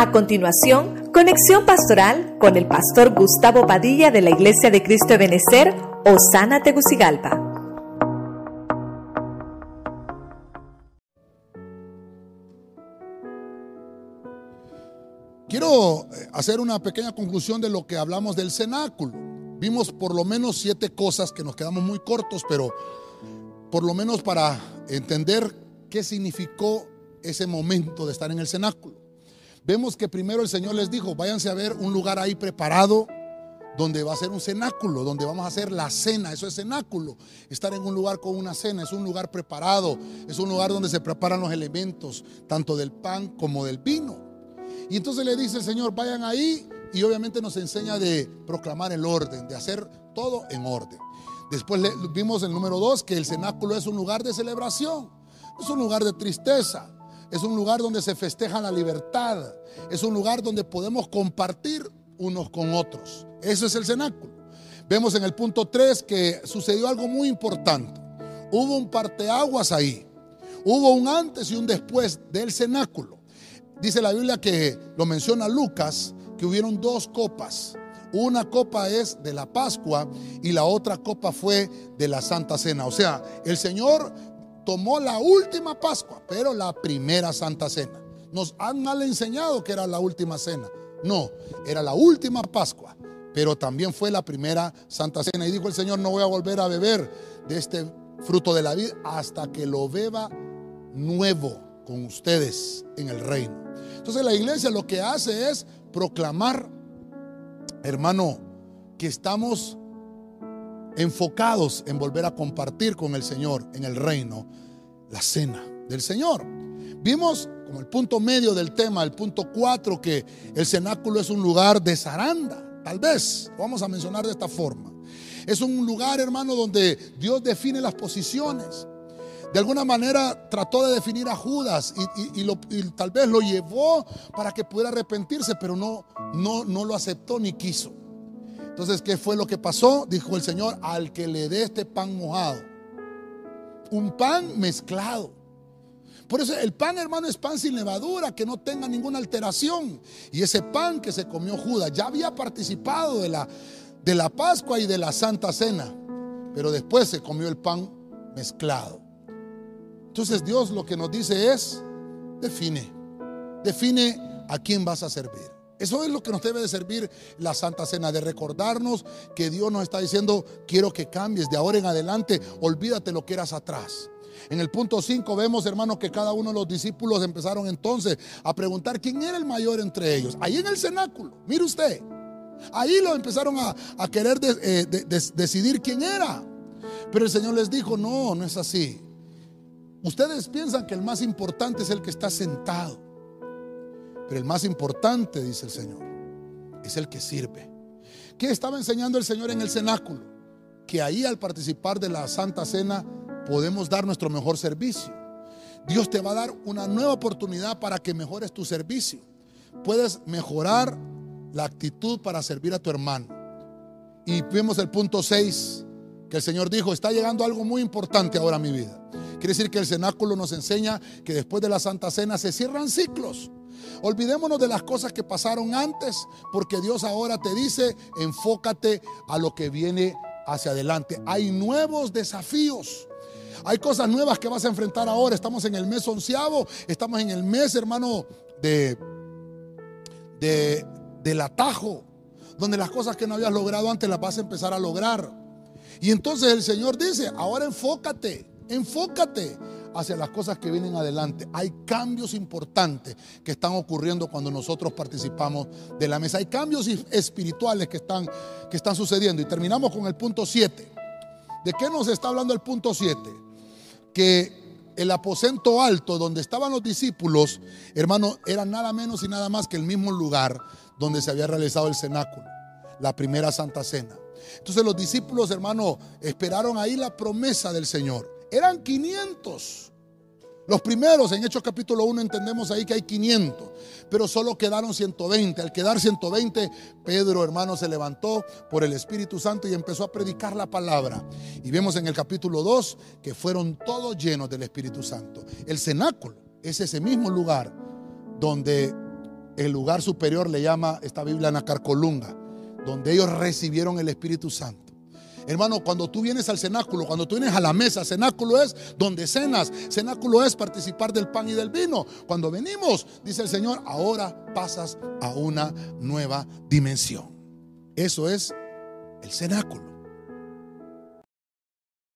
A continuación, conexión pastoral con el pastor Gustavo Padilla de la Iglesia de Cristo de Osana Tegucigalpa. Quiero eh, hacer una pequeña conclusión de lo que hablamos del cenáculo. Vimos por lo menos siete cosas que nos quedamos muy cortos, pero por lo menos para entender qué significó ese momento de estar en el cenáculo. Vemos que primero el Señor les dijo, váyanse a ver un lugar ahí preparado donde va a ser un cenáculo, donde vamos a hacer la cena, eso es cenáculo. Estar en un lugar con una cena es un lugar preparado, es un lugar donde se preparan los elementos, tanto del pan como del vino. Y entonces le dice el Señor, vayan ahí y obviamente nos enseña de proclamar el orden, de hacer todo en orden. Después vimos el número dos que el cenáculo es un lugar de celebración, es un lugar de tristeza, es un lugar donde se festeja la libertad. Es un lugar donde podemos compartir unos con otros. Eso es el cenáculo. Vemos en el punto 3 que sucedió algo muy importante. Hubo un parteaguas ahí. Hubo un antes y un después del cenáculo. Dice la Biblia que lo menciona Lucas, que hubieron dos copas. Una copa es de la Pascua y la otra copa fue de la Santa Cena. O sea, el Señor tomó la última Pascua, pero la primera Santa Cena. Nos han mal enseñado que era la última cena. No, era la última Pascua, pero también fue la primera Santa Cena. Y dijo el Señor, no voy a volver a beber de este fruto de la vida hasta que lo beba nuevo con ustedes en el reino. Entonces la iglesia lo que hace es proclamar, hermano, que estamos enfocados en volver a compartir con el Señor en el reino la cena del Señor. Vimos como el punto medio del tema, el punto 4, que el cenáculo es un lugar de zaranda, tal vez, vamos a mencionar de esta forma. Es un lugar, hermano, donde Dios define las posiciones. De alguna manera trató de definir a Judas y, tal vez lo llevó para que pudiera arrepentirse, pero no, no, no lo aceptó ni quiso. Entonces, ¿qué fue lo que pasó? Dijo el Señor, al que le dé este pan mojado. Un pan mezclado. Por eso el pan, hermano, es pan sin levadura, que no tenga ninguna alteración. Y ese pan que se comió Judas ya había participado de la, de la Pascua y de la Santa Cena. Pero después se comió el pan mezclado. Entonces Dios lo que nos dice es, define, define a quién vas a servir. Eso es lo que nos debe de servir la Santa Cena, de recordarnos que Dios nos está diciendo, quiero que cambies de ahora en adelante, olvídate lo que eras atrás. En el punto 5 vemos, hermanos, que cada uno de los discípulos empezaron entonces a preguntar quién era el mayor entre ellos. Ahí en el cenáculo, mire usted, ahí lo empezaron a, querer eh, decidir quién era. Pero el Señor les dijo, no, no es así. Ustedes piensan que el más importante es el que está sentado. Pero el más importante, dice el Señor, es el que sirve. ¿Qué estaba enseñando el Señor en el cenáculo? Que ahí al participar de la Santa Cena podemos dar nuestro mejor servicio. Dios te va a dar una nueva oportunidad para que mejores tu servicio. Puedes mejorar la actitud para servir a tu hermano. Y vemos el punto 6, que el Señor dijo, está llegando algo muy importante ahora a mi vida. Quiere decir que el cenáculo nos enseña que después de la Santa Cena se cierran ciclos. Olvidémonos de las cosas que pasaron antes, porque Dios ahora te dice, enfócate a lo que viene hacia adelante. Hay nuevos desafíos. Hay cosas nuevas que vas a enfrentar ahora. Estamos en el mes onceavo, estamos en el mes, hermano, de, de, del atajo, donde las cosas que no habías logrado antes las vas a empezar a lograr. Y entonces el Señor dice, ahora enfócate, enfócate hacia las cosas que vienen adelante. Hay cambios importantes que están ocurriendo cuando nosotros participamos de la mesa. Hay cambios espirituales que están, que están sucediendo. Y terminamos con el punto 7. ¿De qué nos está hablando el punto 7? Que el aposento alto donde estaban los discípulos, hermano, era nada menos y nada más que el mismo lugar donde se había realizado el cenáculo, la primera Santa Cena. Entonces los discípulos, hermano, esperaron ahí la promesa del Señor. Eran 500. Los primeros, en Hechos capítulo 1, entendemos ahí que hay 500, pero solo quedaron 120. Al quedar 120, Pedro, hermano, se levantó por el Espíritu Santo y empezó a predicar la palabra. Y vemos en el capítulo 2 que fueron todos llenos del Espíritu Santo. El cenáculo es ese mismo lugar donde el lugar superior le llama esta Biblia Nacarcolunga, donde ellos recibieron el Espíritu Santo. Hermano, cuando tú vienes al cenáculo, cuando tú vienes a la mesa, cenáculo es donde cenas, cenáculo es participar del pan y del vino. Cuando venimos, dice el Señor, ahora pasas a una nueva dimensión. Eso es el cenáculo.